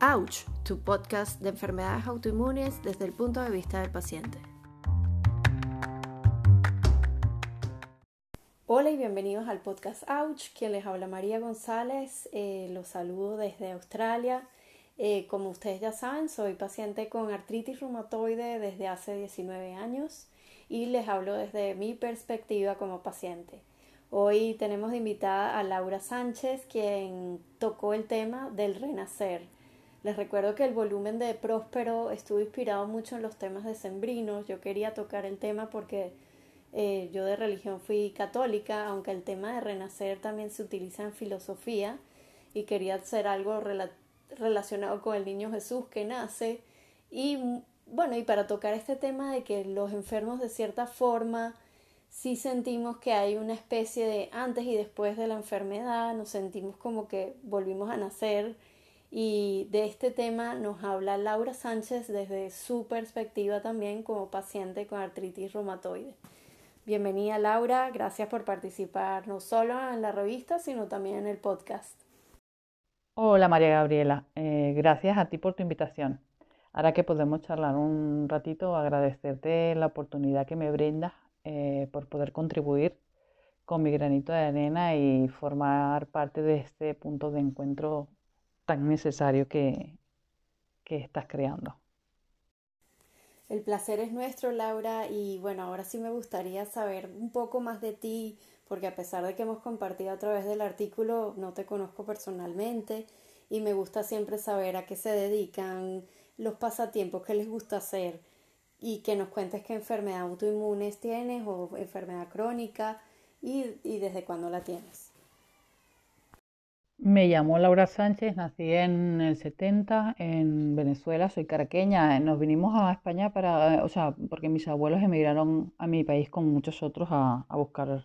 Ouch, tu podcast de enfermedades autoinmunes desde el punto de vista del paciente. Hola y bienvenidos al podcast Ouch, quien les habla María González, eh, los saludo desde Australia. Eh, como ustedes ya saben, soy paciente con artritis reumatoide desde hace 19 años y les hablo desde mi perspectiva como paciente. Hoy tenemos de invitada a Laura Sánchez, quien tocó el tema del renacer les recuerdo que el volumen de Próspero estuvo inspirado mucho en los temas de Sembrinos. Yo quería tocar el tema porque eh, yo de religión fui católica, aunque el tema de renacer también se utiliza en filosofía y quería hacer algo relacionado con el niño Jesús que nace. Y bueno, y para tocar este tema de que los enfermos de cierta forma sí sentimos que hay una especie de antes y después de la enfermedad, nos sentimos como que volvimos a nacer y de este tema nos habla Laura Sánchez desde su perspectiva también como paciente con artritis reumatoide. Bienvenida Laura, gracias por participar no solo en la revista, sino también en el podcast. Hola María Gabriela, eh, gracias a ti por tu invitación. Ahora que podemos charlar un ratito, agradecerte la oportunidad que me brindas eh, por poder contribuir con mi granito de arena y formar parte de este punto de encuentro tan necesario que, que estás creando. El placer es nuestro, Laura, y bueno, ahora sí me gustaría saber un poco más de ti, porque a pesar de que hemos compartido a través del artículo, no te conozco personalmente y me gusta siempre saber a qué se dedican, los pasatiempos que les gusta hacer y que nos cuentes qué enfermedad autoinmunes tienes o enfermedad crónica y, y desde cuándo la tienes. Me llamo Laura Sánchez, nací en el 70 en Venezuela, soy caraqueña. Nos vinimos a España para, o sea, porque mis abuelos emigraron a mi país con muchos otros a, buscar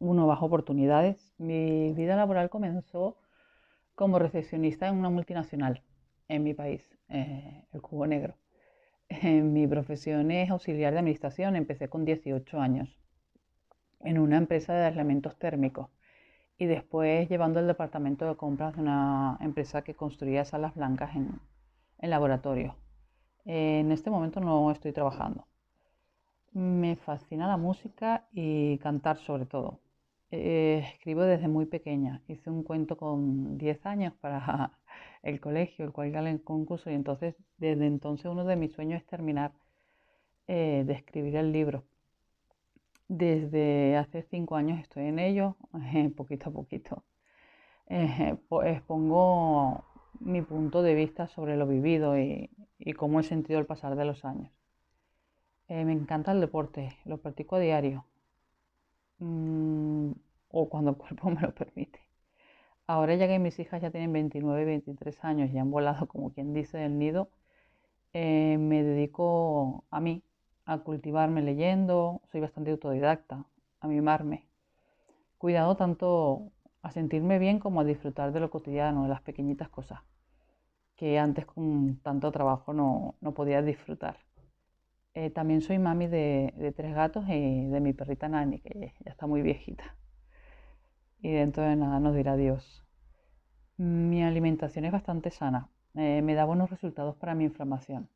nuevas oportunidades. Mi vida laboral comenzó como recepcionista en una multinacional en mi país, eh, el Cubo Negro. mi profesión es auxiliar de administración, empecé con 18 años en una empresa de aislamientos térmicos y después llevando el departamento de compras de una empresa que construía salas blancas en, en laboratorio. en este momento no estoy trabajando. Me fascina la música y cantar sobre todo. Eh, escribo desde muy pequeña. Hice un cuento con 10 años para el colegio, el cual gané el concurso y entonces desde entonces uno de mis sueños es terminar eh, de escribir el libro. Desde hace cinco años estoy en ello, poquito a poquito. Expongo mi punto de vista sobre lo vivido y, cómo he sentido el pasar de los años. Eh, me encanta el deporte, lo practico a diario mm, o cuando el cuerpo me lo permite. Ahora ya que mis hijas ya tienen 29 y 23 años y han volado, como quien dice, del nido, eh, me dedico a mí, a cultivarme leyendo, soy bastante autodidacta, a mimarme. Cuidado tanto a sentirme bien como a disfrutar de lo cotidiano, de las pequeñitas cosas que antes con tanto trabajo no, podía disfrutar. Eh, también soy mami de, tres gatos y de mi perrita Nani, que ya está muy viejita. Y dentro de nada nos dirá Dios. Mi alimentación es bastante sana. Eh, me da buenos resultados para mi inflamación.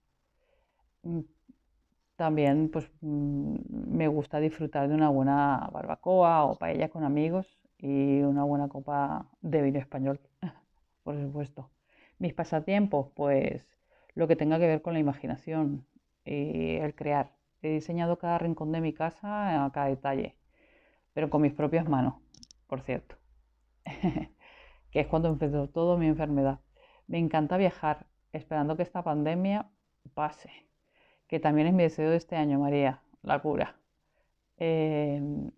También pues, mm, me gusta disfrutar de una buena barbacoa o paella con amigos y una buena copa de vino español, por supuesto. Mis pasatiempos, pues lo que tenga que ver con la imaginación y el crear. He diseñado cada rincón de mi casa a cada detalle, pero con mis propias manos, por cierto, que es cuando empezó todo mi enfermedad. Me encanta viajar, esperando que esta pandemia pase que también es mi deseo de este año, María, la cura. Em,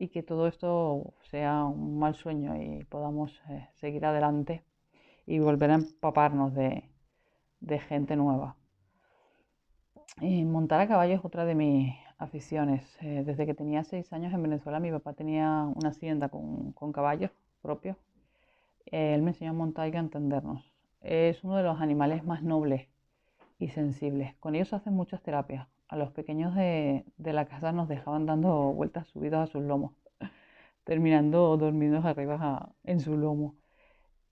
y que todo esto sea un mal sueño y podamos eh, seguir adelante y volver a empaparnos de, gente nueva. Y montar a caballo es otra de mis aficiones. Eh, desde que tenía seis años en Venezuela, mi papá tenía una hacienda con, con caballos propios. él me enseñó a montar y a entendernos. Es uno de los animales más nobles y sensibles. Con ellos hacen muchas terapias. A los pequeños de, la casa nos dejaban dando vueltas subidos a sus lomos, terminando dormidos arriba en su lomo.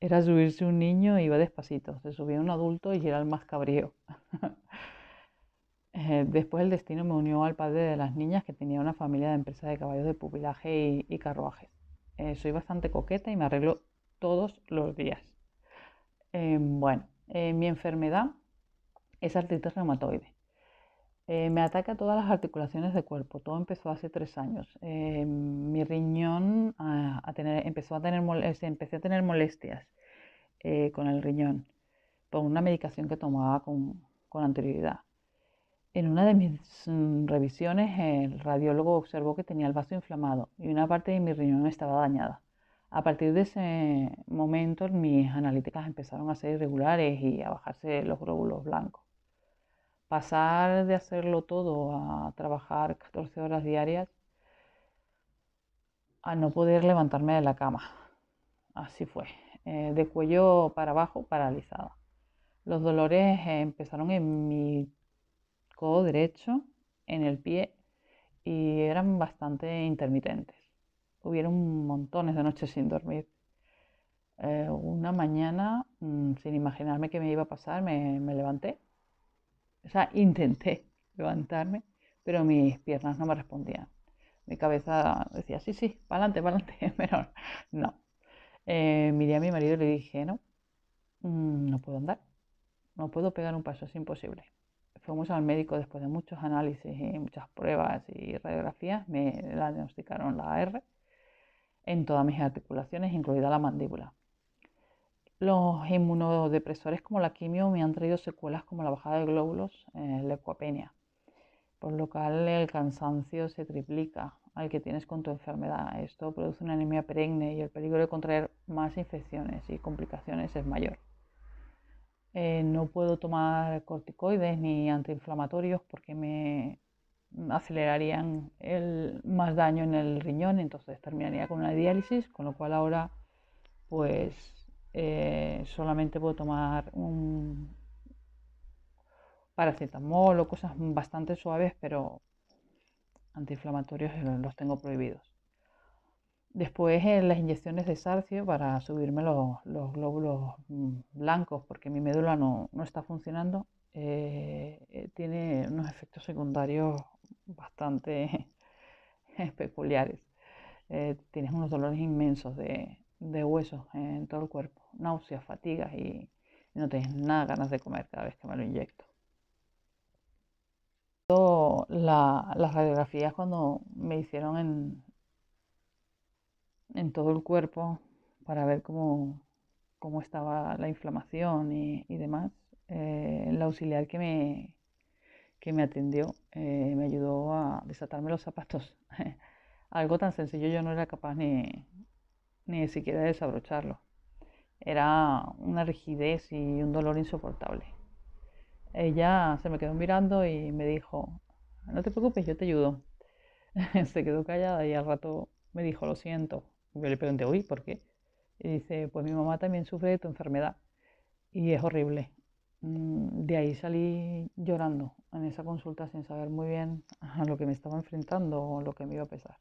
era subirse un niño e iba despacito. Se subía un adulto y era el más cabrío. Eh, después el destino me unió al padre de las niñas que tenía una familia de empresa de caballos de pupilaje y, carruajes. Eh, soy bastante coqueta y me arreglo todos los días. Em, bueno, mi enfermedad es artritis reumatoide. Eh, me ataca todas las articulaciones del cuerpo. Todo empezó hace tres años. Eh, mi riñón a, empezó a tener, empecé a tener molestias eh, con el riñón por una medicación que tomaba con, con anterioridad. En una de mis mm, revisiones, el radiólogo observó que tenía el vaso inflamado y una parte de mi riñón estaba dañada. A partir de ese momento, mis analíticas empezaron a ser irregulares y a bajarse los glóbulos blancos pasar de hacerlo todo a trabajar 14 horas diarias a no poder levantarme de la cama. Así fue, eh, de cuello para abajo, paralizada. Los dolores empezaron en mi codo derecho, en el pie, y eran bastante intermitentes. Hubieron montones de noches sin dormir. Eh, una mañana, mm, sin imaginarme qué me iba a pasar, me levanté o sea, intenté levantarme, pero mis piernas no me respondían. Mi cabeza decía, sí, sí, para adelante, para adelante, pero no. Eh, miré a mi marido y le dije, no, mm, no puedo andar, no puedo pegar un paso, es imposible. Fuimos al médico después de muchos análisis y muchas pruebas y radiografías, me diagnosticaron la AR en todas mis articulaciones, incluida la mandíbula. Los inmunodepresores como la quimio me han traído secuelas como la bajada de glóbulos, eh, la leucopenia, por lo cual el cansancio se triplica al que tienes con tu enfermedad. Esto produce una anemia perenne y el peligro de contraer más infecciones y complicaciones es mayor. Eh, no puedo tomar corticoides ni antiinflamatorios porque me acelerarían el, más daño en el riñón, entonces terminaría con una diálisis, con lo cual ahora pues eh, solamente puedo tomar un paracetamol o cosas bastante suaves, pero antiinflamatorios los tengo prohibidos. Después eh, las inyecciones de sarcio para subirme los, glóbulos mm, blancos porque mi médula no, está funcionando. Eh, tiene unos efectos secundarios bastante peculiares. tienes unos dolores inmensos de, de huesos en todo el cuerpo náuseas, fatigas y, no tengo nada ganas de comer cada vez que me lo inyecto. las radiografías cuando me hicieron en, en todo el cuerpo para ver cómo, cómo estaba la inflamación y, demás, eh, la auxiliar que me, que me atendió eh, me ayudó a desatarme los zapatos. Algo tan sencillo yo no era capaz ni, ni siquiera de desabrocharlo. Era una rigidez y un dolor insoportable. Ella se me quedó mirando y me dijo, no te preocupes, yo te ayudo. se quedó callada y al rato me dijo, lo siento. Yo le pregunté, uy, ¿por qué? Y dice, pues mi mamá también sufre de tu enfermedad y es horrible. Mm, de ahí salí llorando en esa consulta sin saber muy bien a lo que me estaba enfrentando o lo que me iba a pesar.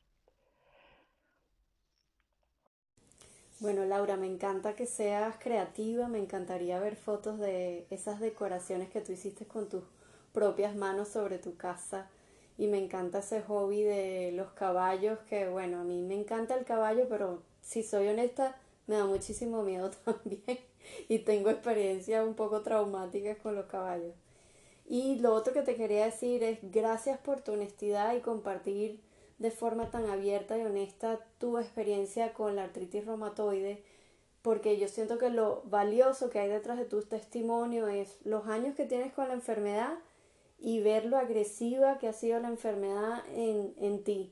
Bueno, Laura, me encanta que seas creativa, me encantaría ver fotos de esas decoraciones que tú hiciste con tus propias manos sobre tu casa. Y me encanta ese hobby de los caballos, que bueno, a mí me encanta el caballo, pero si soy honesta, me da muchísimo miedo también. Y tengo experiencias un poco traumáticas con los caballos. Y lo otro que te quería decir es gracias por tu honestidad y compartir de forma tan abierta y honesta tu experiencia con la artritis reumatoide, porque yo siento que lo valioso que hay detrás de tu testimonio es los años que tienes con la enfermedad y ver lo agresiva que ha sido la enfermedad en, en ti.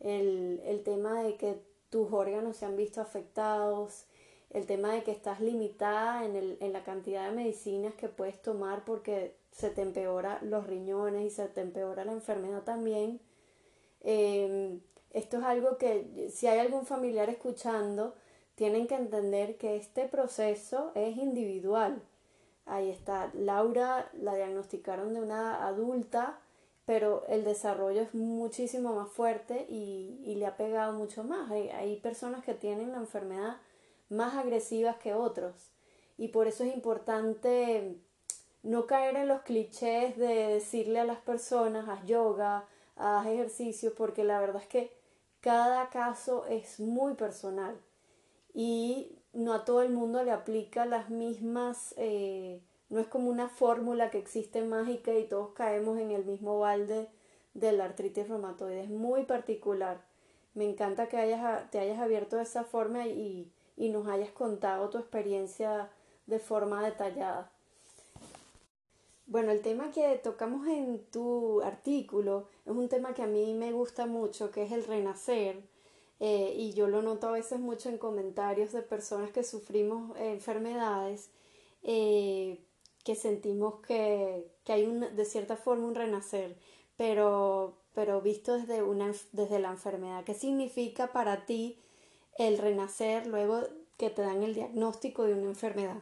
El, el tema de que tus órganos se han visto afectados, el tema de que estás limitada en, el, en la cantidad de medicinas que puedes tomar porque se te empeora los riñones y se te empeora la enfermedad también Em, esto es algo que si hay algún familiar escuchando, tienen que entender que este proceso es individual. Ahí está, Laura la diagnosticaron de una adulta, pero el desarrollo es muchísimo más fuerte y, le ha pegado mucho más. Hay, hay, personas que tienen la enfermedad más agresivas que otros. Y por eso es importante no caer en los clichés de decirle a las personas, haz yoga, haz ejercicio, porque la verdad es que cada caso es muy personal y no a todo el mundo le aplica las mismas, eh, no es como una fórmula que existe mágica y todos caemos en el mismo balde de la artritis reumatoide, es muy particular. Me encanta que hayas, te hayas abierto de esa forma y, y nos hayas contado tu experiencia de forma detallada. Bueno, el tema que tocamos en tu artículo es un tema que a mí me gusta mucho, que es el renacer. Eh, y yo lo noto a veces mucho en comentarios de personas que sufrimos enfermedades, eh, que sentimos que, que hay un, de cierta forma un renacer, pero, pero visto desde, una, desde la enfermedad. ¿Qué significa para ti el renacer luego que te dan el diagnóstico de una enfermedad?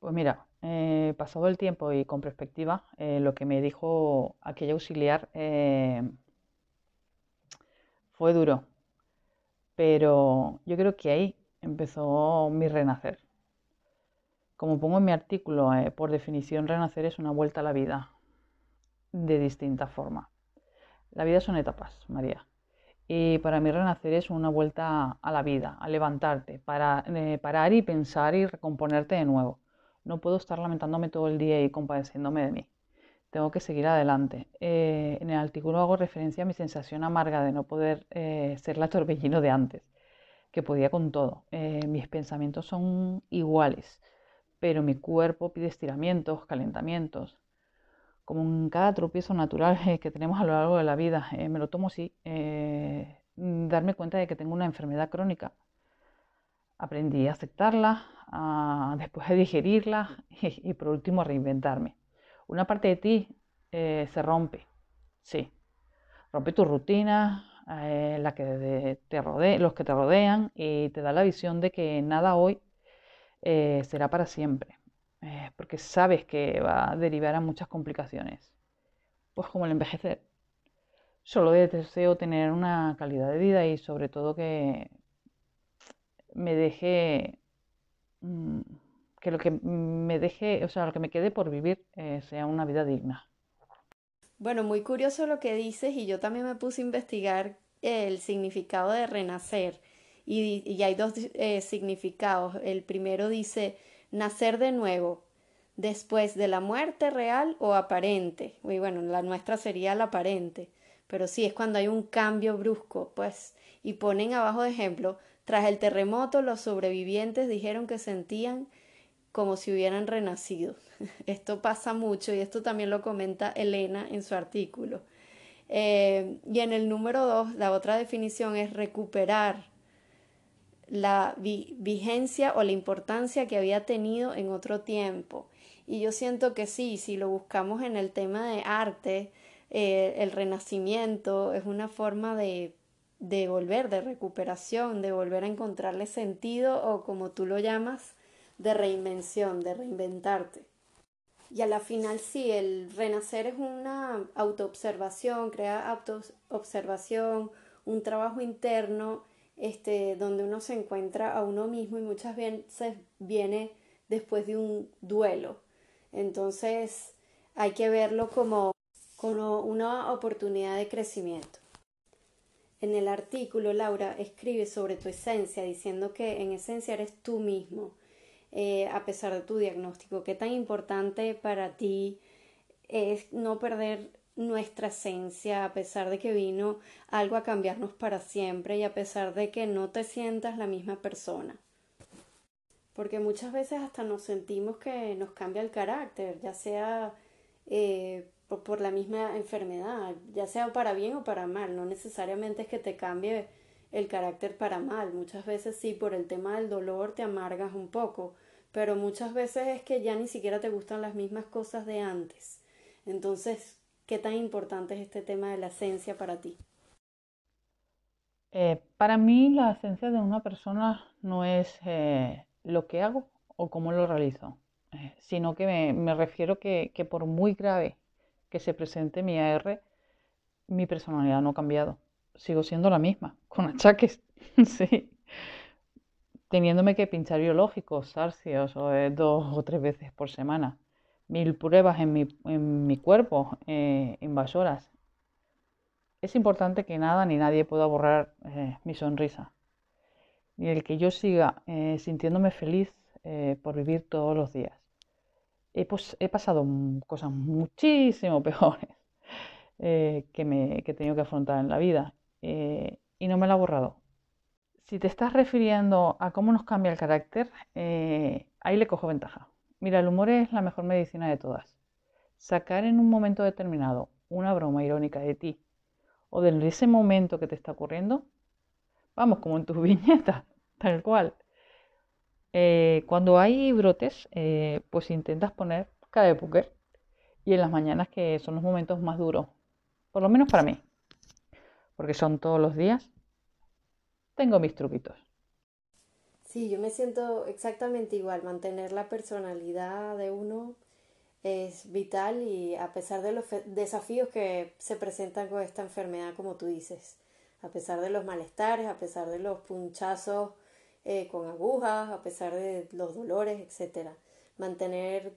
Pues mira, eh, pasado el tiempo y con perspectiva, eh, lo que me dijo aquella auxiliar eh, fue duro, pero yo creo que ahí empezó mi renacer. Como pongo en mi artículo, por definición, renacer es una vuelta a la vida de distinta forma. La vida son etapas, María. Y para mí renacer es una vuelta a la vida, a levantarte, para parar y pensar y recomponerte de nuevo. No puedo estar lamentándome todo el día y compadeciéndome de mí. Tengo que seguir adelante. Eh, en el artículo hago referencia a mi sensación amarga de no poder eh, ser la torbellino de antes, que podía con todo. Eh, mis pensamientos son iguales, pero mi cuerpo pide estiramientos, calentamientos. Como en cada tropiezo natural que tenemos a lo largo de la vida, me lo tomo así, darme cuenta de que tengo una enfermedad crónica. Aprendí a aceptarla, después de digerirla y, por último a reinventarme. Una parte de ti eh, se rompe, sí. Rompe tu rutina, eh, la que te los que te rodean y te da la visión de que nada hoy eh, será para siempre, porque sabes que va a derivar a muchas complicaciones, pues como el envejecer. Solo deseo tener una calidad de vida y sobre todo que me deje Mm, que lo que me deje, o sea, lo que me quede por vivir eh, sea una vida digna. Bueno, muy curioso lo que dices y yo también me puse a investigar el significado de renacer y, hay dos eh, significados. El primero dice nacer de nuevo, después de la muerte real o aparente. Y bueno, la nuestra sería la aparente, pero sí es cuando hay un cambio brusco, pues, y ponen abajo de ejemplo tras el terremoto, los sobrevivientes dijeron que sentían como si hubieran renacido. Esto pasa mucho y esto también lo comenta Elena en su artículo. Eh, y en el número dos, la otra definición es recuperar la vigencia o la importancia que había tenido en otro tiempo. Y yo siento que sí, si lo buscamos en el tema de arte, eh, el renacimiento es una forma de de volver, de recuperación, de volver a encontrarle sentido o como tú lo llamas, de reinvención, de reinventarte. Y a la final sí, el renacer es una autoobservación, crea autoobservación, un trabajo interno, este, donde uno se encuentra a uno mismo y muchas veces viene después de un duelo. Entonces hay que verlo como, como una oportunidad de crecimiento. En el artículo, Laura escribe sobre tu esencia, diciendo que en esencia eres tú mismo, eh, a pesar de tu diagnóstico. Qué tan importante para ti es no perder nuestra esencia, a pesar de que vino algo a cambiarnos para siempre y a pesar de que no te sientas la misma persona. Porque muchas veces hasta nos sentimos que nos cambia el carácter, ya sea eh, por, la misma enfermedad, ya sea para bien o para mal, no necesariamente es que te cambie el carácter para mal, muchas veces sí, por el tema del dolor te amargas un poco, pero muchas veces es que ya ni siquiera te gustan las mismas cosas de antes. Entonces, ¿qué tan importante es este tema de la esencia para ti? Eh, para mí la esencia de una persona no es eh, lo que hago o cómo lo realizo, eh, sino que me, refiero que, por muy grave que se presente mi AR, mi personalidad no ha cambiado. Sigo siendo la misma, con achaques, sí. teniéndome que pinchar biológicos, sarcios, dos o tres veces por semana, mil pruebas en mi, cuerpo, eh, invasoras. Es importante que nada ni nadie pueda borrar eh, mi sonrisa, ni el que yo siga eh, sintiéndome feliz por vivir todos los días. He, pasado cosas muchísimo peores que, me, que he tenido que afrontar en la vida y no me la ha borrado. Si te estás refiriendo a cómo nos cambia el carácter, eh, ahí le cojo ventaja. Mira, el humor es la mejor medicina de todas. Sacar en un momento determinado una broma irónica de ti o de ese momento que te está ocurriendo, vamos, como en tus viñetas, tal cual. Eh, cuando hay brotes, eh, pues intentas poner cara de y en las mañanas que son los momentos más duros, por lo menos para mí, porque son todos los días, tengo mis truquitos. Sí, yo me siento exactamente igual. Mantener la personalidad de uno es vital y a pesar de los desafíos que se presentan con esta enfermedad, como tú dices, a pesar de los malestares, a pesar de los punchazos eh, con agujas, a pesar de los dolores, etcétera, mantener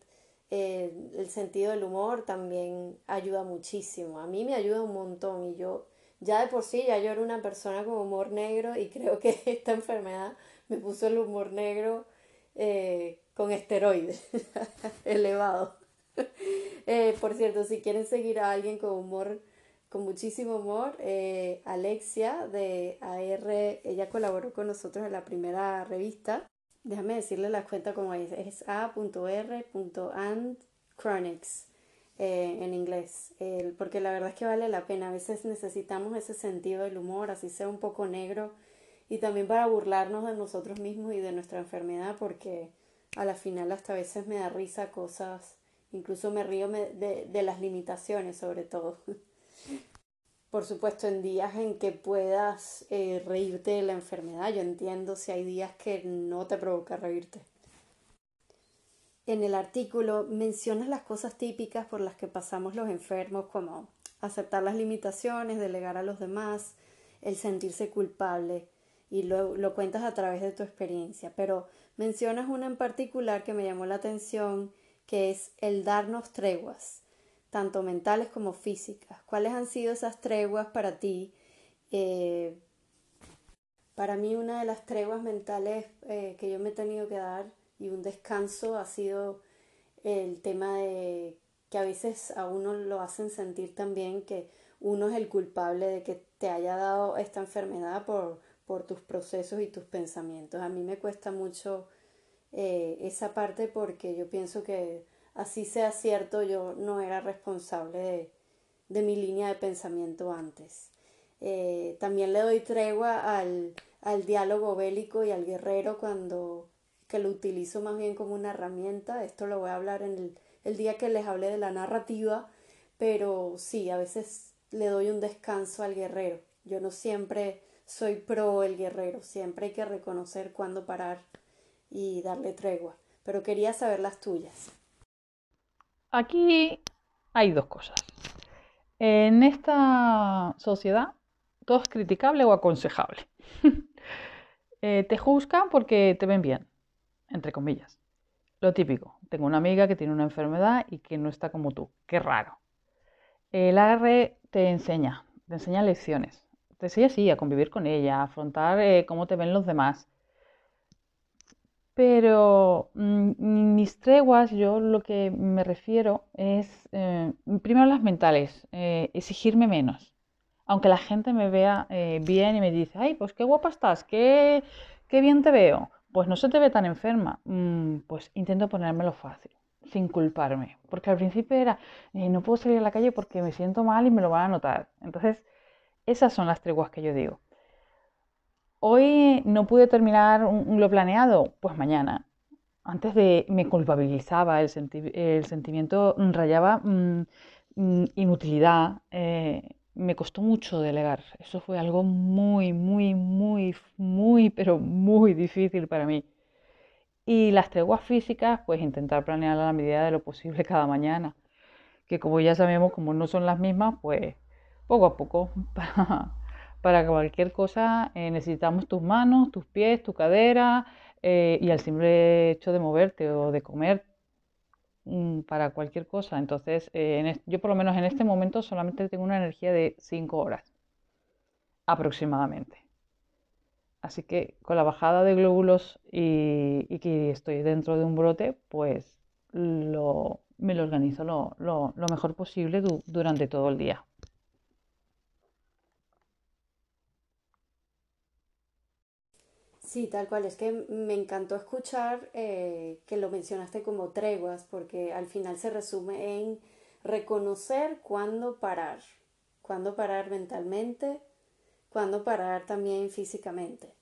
eh, el sentido del humor también ayuda muchísimo. A mí me ayuda un montón y yo ya de por sí ya yo era una persona con humor negro y creo que esta enfermedad me puso el humor negro eh, con esteroides elevado. Por cierto, si quieren seguir a alguien con humor, con muchísimo humor, eh, Alexia de AR, ella colaboró con nosotros en la primera revista. Déjame decirle la cuenta como es, es a.r.andchronics. Eh, en inglés, porque la verdad es que vale la pena. A veces necesitamos ese sentido del humor, así sea un poco negro, y también para burlarnos de nosotros mismos y de nuestra enfermedad, porque a la final hasta a veces me da risa cosas, incluso me río de las limitaciones sobre todo. Por supuesto, en días en que puedas eh, reírte de la enfermedad, yo entiendo si hay días que no te provoca reírte en el artículo mencionas las cosas típicas por las que pasamos los enfermos, como aceptar las limitaciones, delegar a los demás, el sentirse culpable, y lo, lo cuentas a través de tu experiencia. Pero mencionas una en particular que me llamó la atención, que es el darnos treguas, tanto mentales como físicas. ¿Cuáles han sido esas treguas para ti? Eh, para mí una de las treguas mentales eh, que yo me he tenido que dar y un descanso ha sido el tema de que a veces a uno lo hacen sentir también que uno es el culpable de que te haya dado esta enfermedad por, por tus procesos y tus pensamientos. A mí me cuesta mucho eh, esa parte porque yo pienso que así sea cierto, yo no era responsable de, mi línea de pensamiento antes. Eh, también le doy tregua al, diálogo bélico y al guerrero cuando que lo utilizo más bien como una herramienta. Esto lo voy a hablar en el, día que les hablé de la narrativa, pero sí, a veces le doy un descanso al guerrero. Yo no siempre soy pro el guerrero, siempre hay que reconocer cuándo parar y darle tregua. Pero quería saber las tuyas. Aquí hay dos cosas. En esta sociedad todo es criticable o aconsejable. Eh, te juzgan porque te ven bien, entre comillas. Lo típico, tengo una amiga que tiene una enfermedad y que no está como tú. Qué raro. El AR te enseña, te enseña lecciones. Te enseña así a convivir con ella, a afrontar eh, cómo te ven los demás. Pero mm, mis treguas, yo lo que me refiero es, eh, primero las mentales, eh, exigirme menos. Aunque la gente me vea bien y me dice, ay, pues qué guapa estás, qué, qué bien te veo pues no se te ve tan enferma. Mm, pues intento ponérmelo fácil, sin culparme. Porque al principio era, eh, no puedo salir a la calle porque me siento mal y me lo van a notar. Entonces, esas son las treguas que yo digo. Hoy no pude terminar lo planeado, pues mañana. Antes de me culpabilizaba, el, sentimiento rayaba mm, mm, inutilidad. Eh, me costó mucho delegar. Eso fue algo muy, muy, muy, muy, pero muy difícil para mí. Y las treguas físicas, pues intentar planear a la medida de lo posible cada mañana. Que como ya sabemos, como no son las mismas, pues poco a poco. para cualquier cosa eh, necesitamos tus manos, tus pies, tu cadera, eh, y al simple hecho de moverte o de comer mm, para cualquier cosa. Entonces, eh, yo por lo menos en este momento solamente tengo una energía de 5 horas aproximadamente. Así que con la bajada de glóbulos y, que estoy dentro de un brote, pues me lo organizo lo, mejor posible durante todo el día. Sí, tal cual. Es que me encantó escuchar eh, que lo mencionaste como treguas, porque al final se resume en reconocer cuándo parar, cuándo parar mentalmente, cuándo parar también físicamente.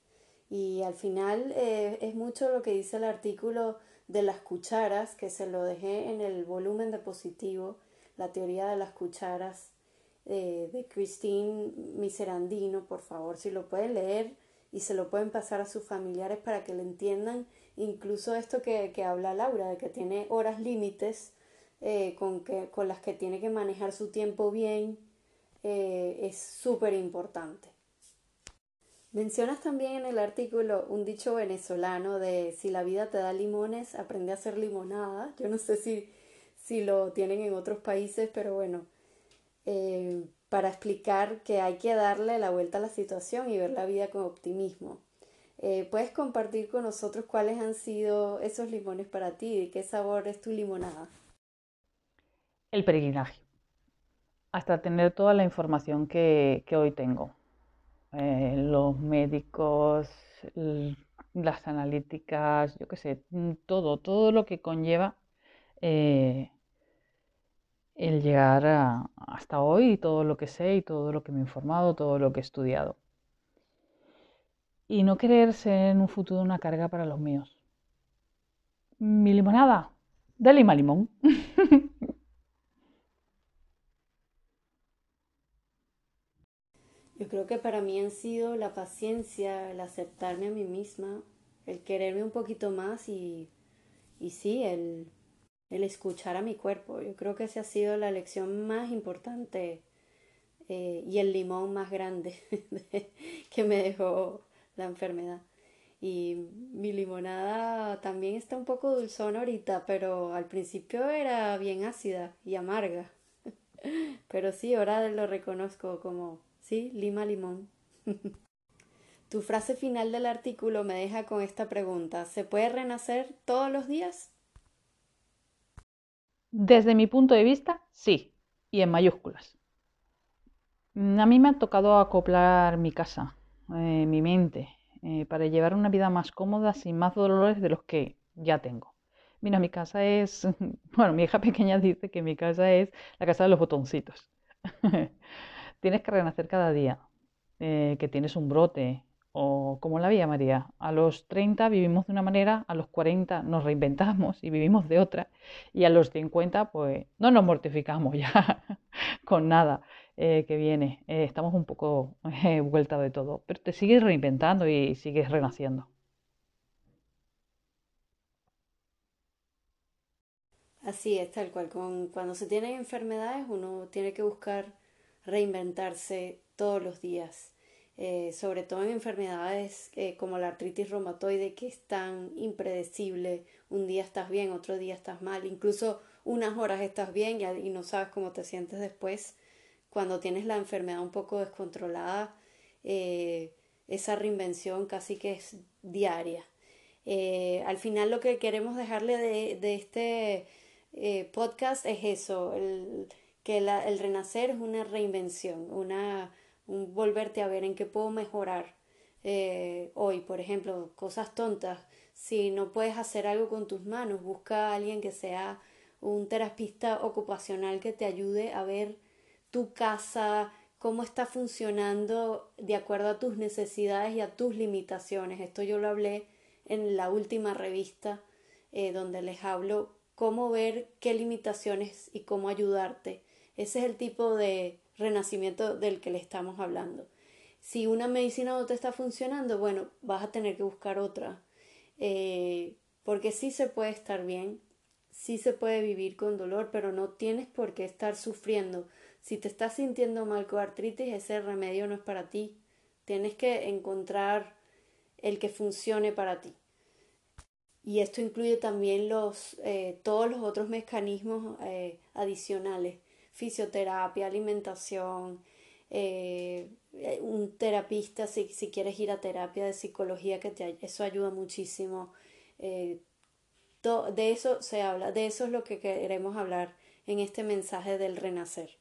Y al final eh, es mucho lo que dice el artículo de las cucharas, que se lo dejé en el volumen de positivo, la teoría de las cucharas eh, de Christine Miserandino, por favor, si lo pueden leer y se lo pueden pasar a sus familiares para que le entiendan incluso esto que, habla Laura, de que tiene horas límites eh, con, que, con las que tiene que manejar su tiempo bien, eh, es súper importante. Mencionas también en el artículo un dicho venezolano de si la vida te da limones, aprende a hacer limonada. Yo no sé si, si lo tienen en otros países, pero bueno, eh, para explicar que hay que darle la vuelta a la situación y ver la vida con optimismo. Eh, ¿Puedes compartir con nosotros cuáles han sido esos limones para ti y qué sabor es tu limonada? El peregrinaje. Hasta tener toda la información que, hoy tengo. Eh, los médicos, las analíticas, yo qué sé, todo, todo lo que conlleva eh, el llegar hasta hoy, todo lo que sé y todo lo que me he informado, todo lo que he estudiado. Y no querer ser en un futuro una carga para los míos. Mi limonada, de lima limón. Yo creo que para mí han sido la paciencia, el aceptarme a mí misma, el quererme un poquito más y, y sí, el el escuchar a mi cuerpo. Yo creo que esa ha sido la lección más importante eh, y el limón más grande que me dejó la enfermedad. Y mi limonada también está un poco dulzona ahorita, pero al principio era bien ácida y amarga. Pero sí, ahora lo reconozco como, sí, lima limón. Tu frase final del artículo me deja con esta pregunta. ¿Se puede renacer todos los días? Desde mi punto de vista, sí, y en mayúsculas. Mm, a mí me ha tocado acoplar mi casa, eh, mi mente, eh, para llevar una vida más cómoda sin más dolores de los que ya tengo. Mira, mi casa es, bueno, mi hija pequeña dice que mi casa es la casa de los botoncitos. tienes que renacer cada día, eh, que tienes un brote, o como la vida María. A los 30 vivimos de una manera, a los 40 nos reinventamos y vivimos de otra, y a los 50 pues no nos mortificamos ya con nada eh, que viene. Eh, estamos un poco eh, vuelta de todo, pero te sigues reinventando y sigues renaciendo. Así es, tal cual. Con, cuando se tienen enfermedades uno tiene que buscar reinventarse todos los días eh, sobre todo en enfermedades eh, como la artritis reumatoide que es tan impredecible, un día estás bien, otro día estás mal, incluso unas horas estás bien y, no sabes cómo te sientes después, cuando tienes la enfermedad un poco descontrolada, eh, esa reinvención casi que es diaria. al final lo que queremos dejarle de, este podcast es eso, que el renacer es una reinvención, una volverte a ver en qué puedo mejorar eh, hoy, por ejemplo, cosas tontas. Si no puedes hacer algo con tus manos, busca a alguien que sea un terapista ocupacional que te ayude a ver tu casa, cómo está funcionando de acuerdo a tus necesidades y a tus limitaciones. Esto yo lo hablé en la última revista eh, donde les hablo cómo ver qué limitaciones y cómo ayudarte. Ese es el tipo de, renacimiento del que le estamos hablando. Si una medicina no te está funcionando, bueno, vas a tener que buscar otra. Eh, porque sí se puede estar bien, sí se puede vivir con dolor, pero no tienes por qué estar sufriendo. Si te estás sintiendo mal con artritis, ese remedio no es para ti. Tienes que encontrar el que funcione para ti. y esto incluye también los, eh, todos los otros mecanismos eh, adicionales, fisioterapia, alimentación, eh, un terapista si, si, quieres ir a terapia de psicología, que te, eso ayuda muchísimo. de eso se habla, de eso es lo que queremos hablar en este mensaje del renacer.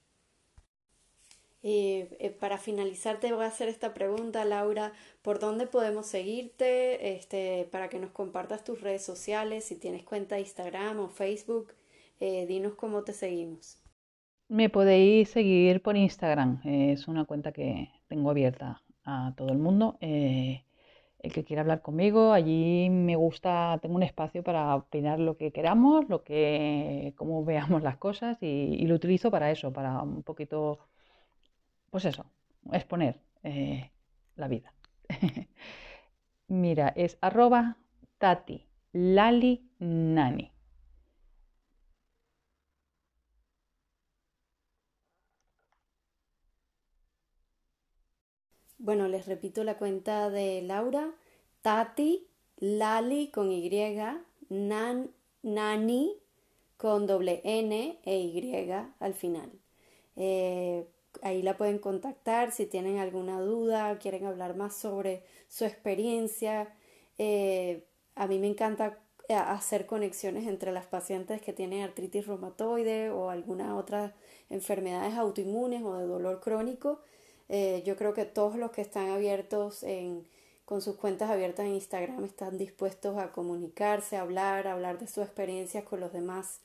Y eh, para finalizar te voy a hacer esta pregunta, Laura, ¿por dónde podemos seguirte? Este, para que nos compartas tus redes sociales, si tienes cuenta de Instagram o Facebook, eh, dinos cómo te seguimos. Me podéis seguir por Instagram, es una cuenta que tengo abierta a todo el mundo. Eh, el que quiera hablar conmigo, allí me gusta, tengo un espacio para opinar lo que queramos, lo que, cómo veamos las cosas y, lo utilizo para eso, para un poquito pues eso, exponer eh, la vida. Mira, es arroba tati lali nani. Bueno, les repito la cuenta de Laura, Tati, Lali con Y, nan, Nani con doble N e Y al final. Eh, ahí la pueden contactar si tienen alguna duda, quieren hablar más sobre su experiencia. Eh, a mí me encanta eh, hacer conexiones entre las pacientes que tienen artritis reumatoide o alguna otra enfermedades autoinmunes o de dolor crónico. Eh, yo creo que todos los que están abiertos en, con sus cuentas abiertas en Instagram están dispuestos a comunicarse, a hablar, a hablar de sus experiencias con los demás.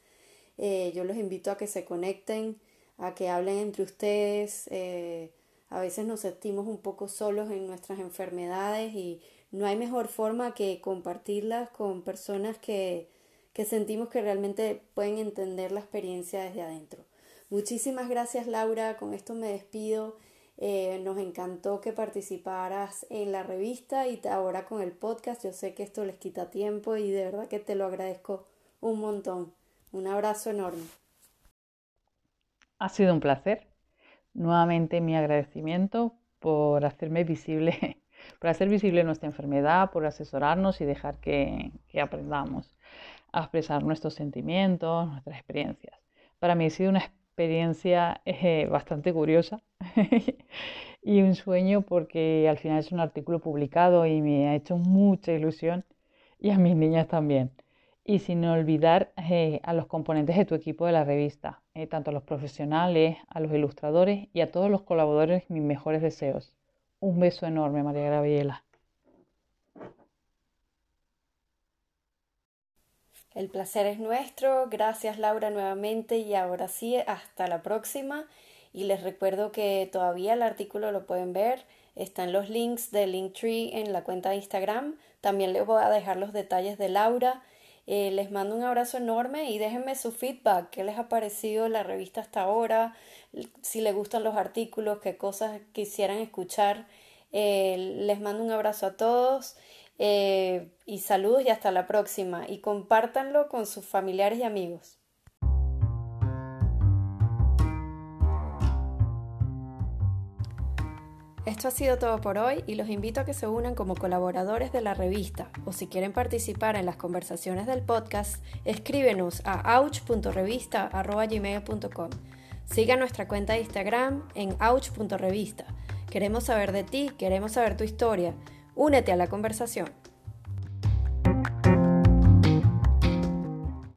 yo los invito a que se conecten a que hablen entre ustedes. Eh, a veces nos sentimos un poco solos en nuestras enfermedades y no hay mejor forma que compartirlas con personas que, que sentimos que realmente pueden entender la experiencia desde adentro. Muchísimas gracias Laura, con esto me despido. Eh, nos encantó que participaras en la revista y ahora con el podcast. Yo sé que esto les quita tiempo y de verdad que te lo agradezco un montón. Un abrazo enorme. Ha sido un placer. Nuevamente mi agradecimiento por hacerme visible, por hacer visible nuestra enfermedad, por asesorarnos y dejar que, aprendamos a expresar nuestros sentimientos, nuestras experiencias. Para mí ha sido una experiencia eh, bastante curiosa y un sueño porque al final es un artículo publicado y me ha hecho mucha ilusión y a mis niñas también y sin olvidar eh, a los componentes de tu equipo de la revista, eh, tanto a los profesionales, a los ilustradores y a todos los colaboradores, mis mejores deseos. Un beso enorme, María Gabriela. El placer es nuestro. Gracias Laura nuevamente y ahora sí, hasta la próxima. Y les recuerdo que todavía el artículo lo pueden ver. Están los links de Linktree en la cuenta de Instagram. También les voy a dejar los detalles de Laura eh, les mando un abrazo enorme y déjenme su feedback, qué les ha parecido la revista hasta ahora, si les gustan los artículos, qué cosas quisieran escuchar. Eh, les mando un abrazo a todos eh, y saludos y hasta la próxima y compártanlo con sus familiares y amigos. Esto ha sido todo por hoy y los invito a que se unan como colaboradores de la revista o si quieren participar en las conversaciones del podcast, escríbenos a ouch.revista.gmail.com. Siga nuestra cuenta de Instagram en ouch.revista. Queremos saber de ti, queremos saber tu historia. Únete a la conversación.